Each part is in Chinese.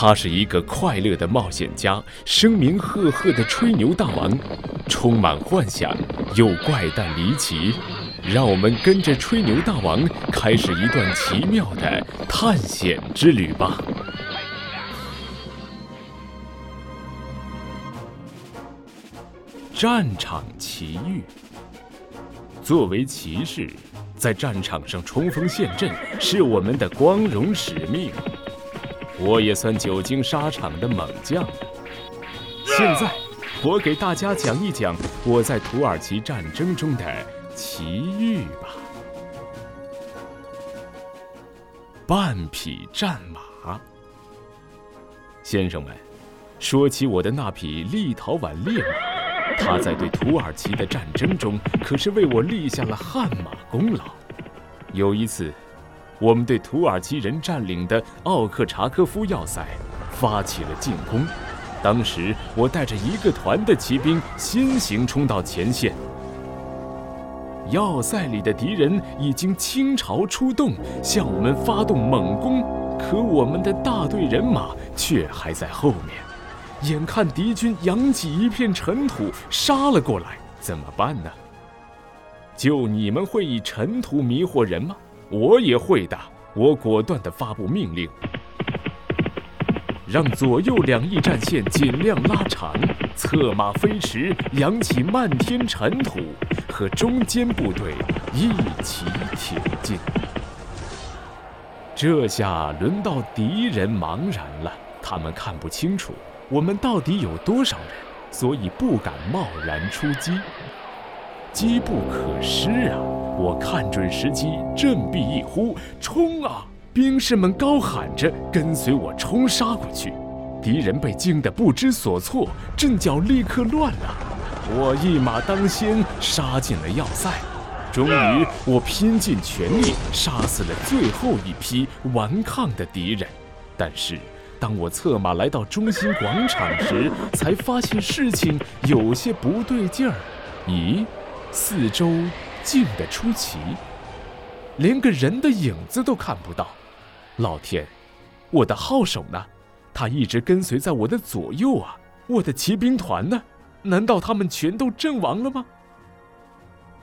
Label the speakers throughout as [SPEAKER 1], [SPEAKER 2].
[SPEAKER 1] 他是一个快乐的冒险家，声名赫赫的吹牛大王，充满幻想又怪诞离奇。让我们跟着吹牛大王开始一段奇妙的探险之旅吧！战场奇遇。作为骑士，在战场上冲锋陷阵是我们的光荣使命。我也算久经沙场的猛将。现在，我给大家讲一讲我在土耳其战争中的奇遇吧。半匹战马，先生们，说起我的那匹立陶宛烈马，它在对土耳其的战争中可是为我立下了汗马功劳。有一次。我们对土耳其人占领的奥克查科夫要塞发起了进攻。当时我带着一个团的骑兵先行冲到前线。要塞里的敌人已经倾巢出动，向我们发动猛攻，可我们的大队人马却还在后面。眼看敌军扬起一片尘土杀了过来，怎么办呢？就你们会以尘土迷惑人吗？我也会的。我果断地发布命令，让左右两翼战线尽量拉长，策马飞驰，扬起漫天尘土，和中间部队一起挺进。这下轮到敌人茫然了，他们看不清楚我们到底有多少人，所以不敢贸然出击。机不可失啊！我看准时机，振臂一呼，冲啊！兵士们高喊着，跟随我冲杀过去。敌人被惊得不知所措，阵脚立刻乱了。我一马当先，杀进了要塞。终于，我拼尽全力杀死了最后一批顽抗的敌人。但是，当我策马来到中心广场时，才发现事情有些不对劲儿。咦？四周静得出奇，连个人的影子都看不到。老天，我的号手呢？他一直跟随在我的左右啊！我的骑兵团呢？难道他们全都阵亡了吗？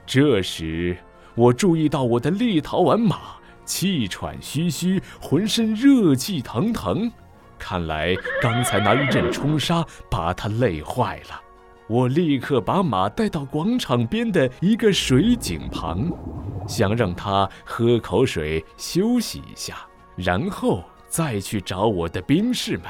[SPEAKER 1] 这时，我注意到我的立陶宛马气喘吁吁，浑身热气腾腾，看来刚才那一阵冲杀把他累坏了。我立刻把马带到广场边的一个水井旁，想让他喝口水休息一下，然后再去找我的兵士们。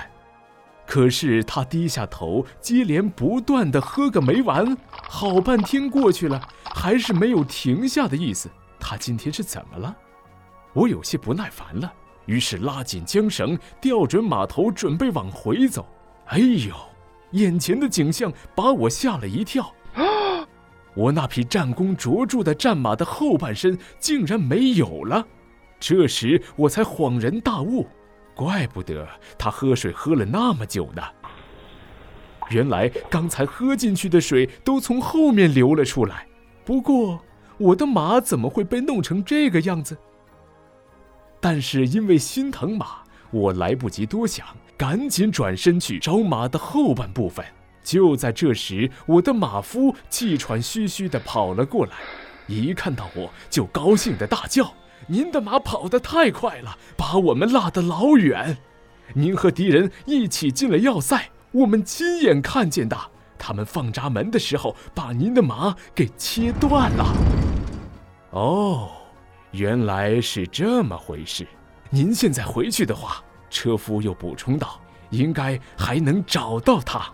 [SPEAKER 1] 可是他低下头，接连不断地喝个没完。好半天过去了，还是没有停下的意思。他今天是怎么了？我有些不耐烦了，于是拉紧缰绳，调准马头，准备往回走。哎呦！眼前的景象把我吓了一跳，我那匹战功卓著的战马的后半身竟然没有了。这时我才恍然大悟，怪不得他喝水喝了那么久呢。原来刚才喝进去的水都从后面流了出来。不过我的马怎么会被弄成这个样子？但是因为心疼马，我来不及多想。赶紧转身去找马的后半部分。就在这时，我的马夫气喘吁吁地跑了过来，一看到我就高兴地大叫：“您的马跑得太快了，把我们落得老远。您和敌人一起进了要塞，我们亲眼看见的。他们放闸门的时候，把您的马给切断了。”哦，原来是这么回事。您现在回去的话。车夫又补充道：“应该还能找到他。”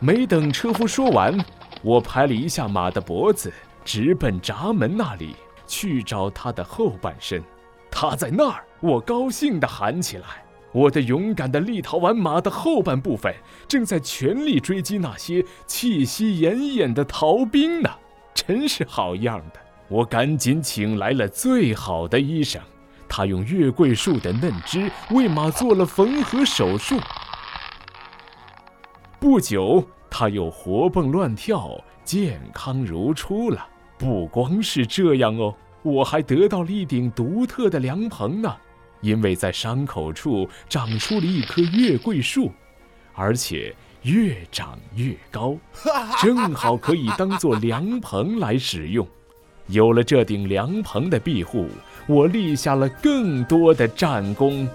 [SPEAKER 1] 没等车夫说完，我拍了一下马的脖子，直奔闸门那里去找他的后半身。他在那儿，我高兴地喊起来：“我的勇敢的立陶宛马的后半部分正在全力追击那些气息奄奄的逃兵呢！真是好样的！”我赶紧请来了最好的医生。他用月桂树的嫩枝为马做了缝合手术。不久，他又活蹦乱跳，健康如初了。不光是这样哦，我还得到了一顶独特的凉棚呢。因为在伤口处长出了一棵月桂树，而且越长越高，正好可以当做凉棚来使用。有了这顶凉棚的庇护，我立下了更多的战功。